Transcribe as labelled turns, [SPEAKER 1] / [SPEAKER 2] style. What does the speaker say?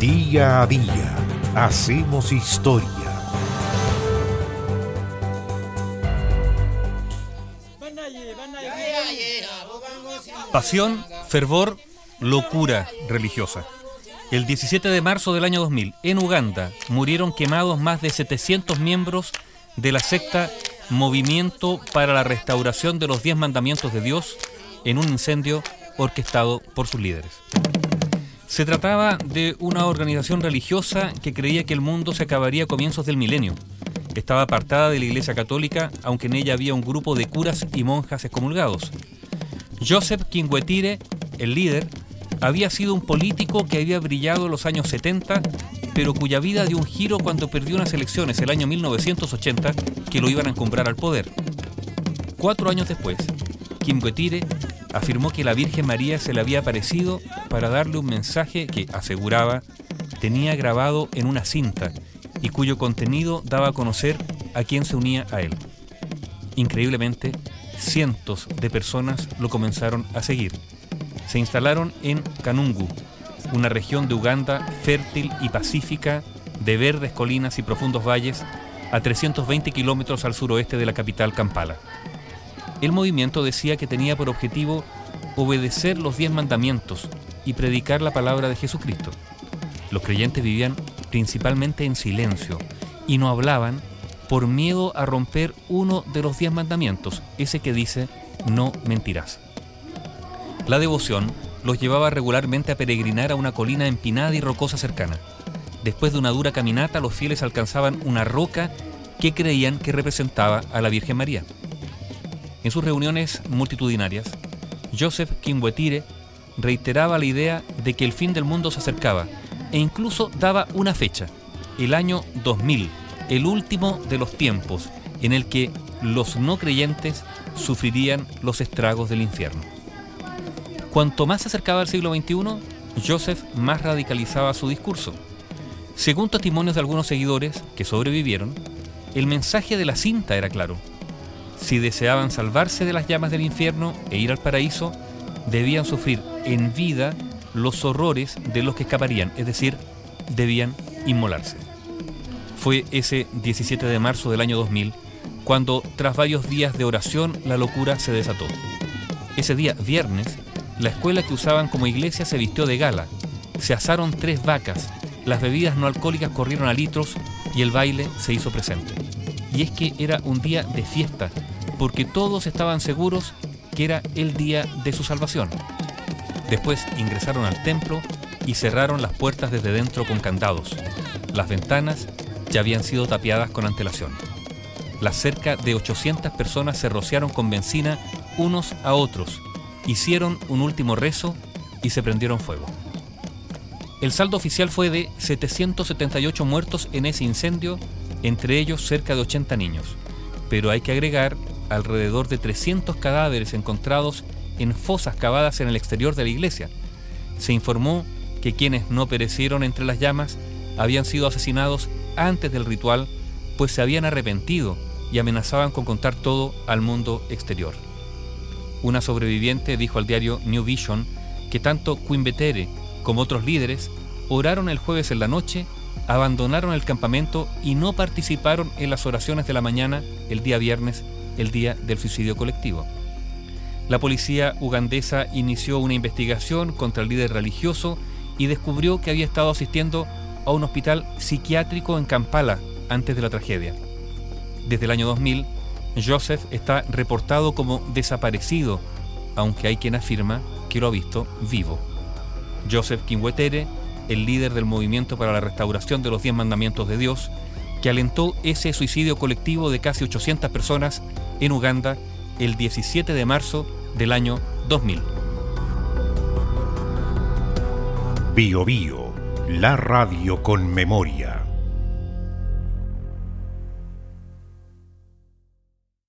[SPEAKER 1] Día a día hacemos historia.
[SPEAKER 2] Pasión, fervor, locura religiosa. El 17 de marzo del año 2000, en Uganda, murieron quemados más de 700 miembros de la secta Movimiento para la Restauración de los Diez Mandamientos de Dios en un incendio orquestado por sus líderes. Se trataba de una organización religiosa que creía que el mundo se acabaría a comienzos del milenio. Estaba apartada de la Iglesia Católica, aunque en ella había un grupo de curas y monjas excomulgados. Joseph Kingwetire, el líder, había sido un político que había brillado en los años 70, pero cuya vida dio un giro cuando perdió unas elecciones el año 1980 que lo iban a encumbrar al poder. Cuatro años después, Kingwetire afirmó que la Virgen María se le había aparecido para darle un mensaje que, aseguraba, tenía grabado en una cinta y cuyo contenido daba a conocer a quién se unía a él. Increíblemente, cientos de personas lo comenzaron a seguir. Se instalaron en Kanungu, una región de Uganda fértil y pacífica, de verdes colinas y profundos valles, a 320 kilómetros al suroeste de la capital Kampala. El movimiento decía que tenía por objetivo obedecer los diez mandamientos y predicar la palabra de Jesucristo. Los creyentes vivían principalmente en silencio y no hablaban por miedo a romper uno de los diez mandamientos, ese que dice no mentirás. La devoción los llevaba regularmente a peregrinar a una colina empinada y rocosa cercana. Después de una dura caminata, los fieles alcanzaban una roca que creían que representaba a la Virgen María. En sus reuniones multitudinarias, Joseph Kimbwetire reiteraba la idea de que el fin del mundo se acercaba e incluso daba una fecha, el año 2000, el último de los tiempos en el que los no creyentes sufrirían los estragos del infierno. Cuanto más se acercaba al siglo XXI, Joseph más radicalizaba su discurso. Según testimonios de algunos seguidores que sobrevivieron, el mensaje de la cinta era claro. Si deseaban salvarse de las llamas del infierno e ir al paraíso, debían sufrir en vida los horrores de los que escaparían, es decir, debían inmolarse. Fue ese 17 de marzo del año 2000 cuando, tras varios días de oración, la locura se desató. Ese día, viernes, la escuela que usaban como iglesia se vistió de gala, se asaron tres vacas, las bebidas no alcohólicas corrieron a litros y el baile se hizo presente. Y es que era un día de fiesta, porque todos estaban seguros que era el día de su salvación. Después ingresaron al templo y cerraron las puertas desde dentro con candados. Las ventanas ya habían sido tapiadas con antelación. Las cerca de 800 personas se rociaron con benzina unos a otros, hicieron un último rezo y se prendieron fuego. El saldo oficial fue de 778 muertos en ese incendio, entre ellos cerca de 80 niños, pero hay que agregar alrededor de 300 cadáveres encontrados en fosas cavadas en el exterior de la iglesia. Se informó que quienes no perecieron entre las llamas habían sido asesinados antes del ritual, pues se habían arrepentido y amenazaban con contar todo al mundo exterior. Una sobreviviente dijo al diario New Vision que tanto Quimbetere como otros líderes oraron el jueves en la noche, abandonaron el campamento y no participaron en las oraciones de la mañana el día viernes, el día del suicidio colectivo. La policía ugandesa inició una investigación contra el líder religioso y descubrió que había estado asistiendo a un hospital psiquiátrico en Kampala antes de la tragedia. Desde el año 2000, Joseph está reportado como desaparecido, aunque hay quien afirma que lo ha visto vivo. Joseph Kingwetere, el líder del movimiento para la restauración de los diez mandamientos de Dios, que alentó ese suicidio colectivo de casi 800 personas en Uganda el 17 de marzo del año 2000.
[SPEAKER 1] Bio Bio, la radio con memoria.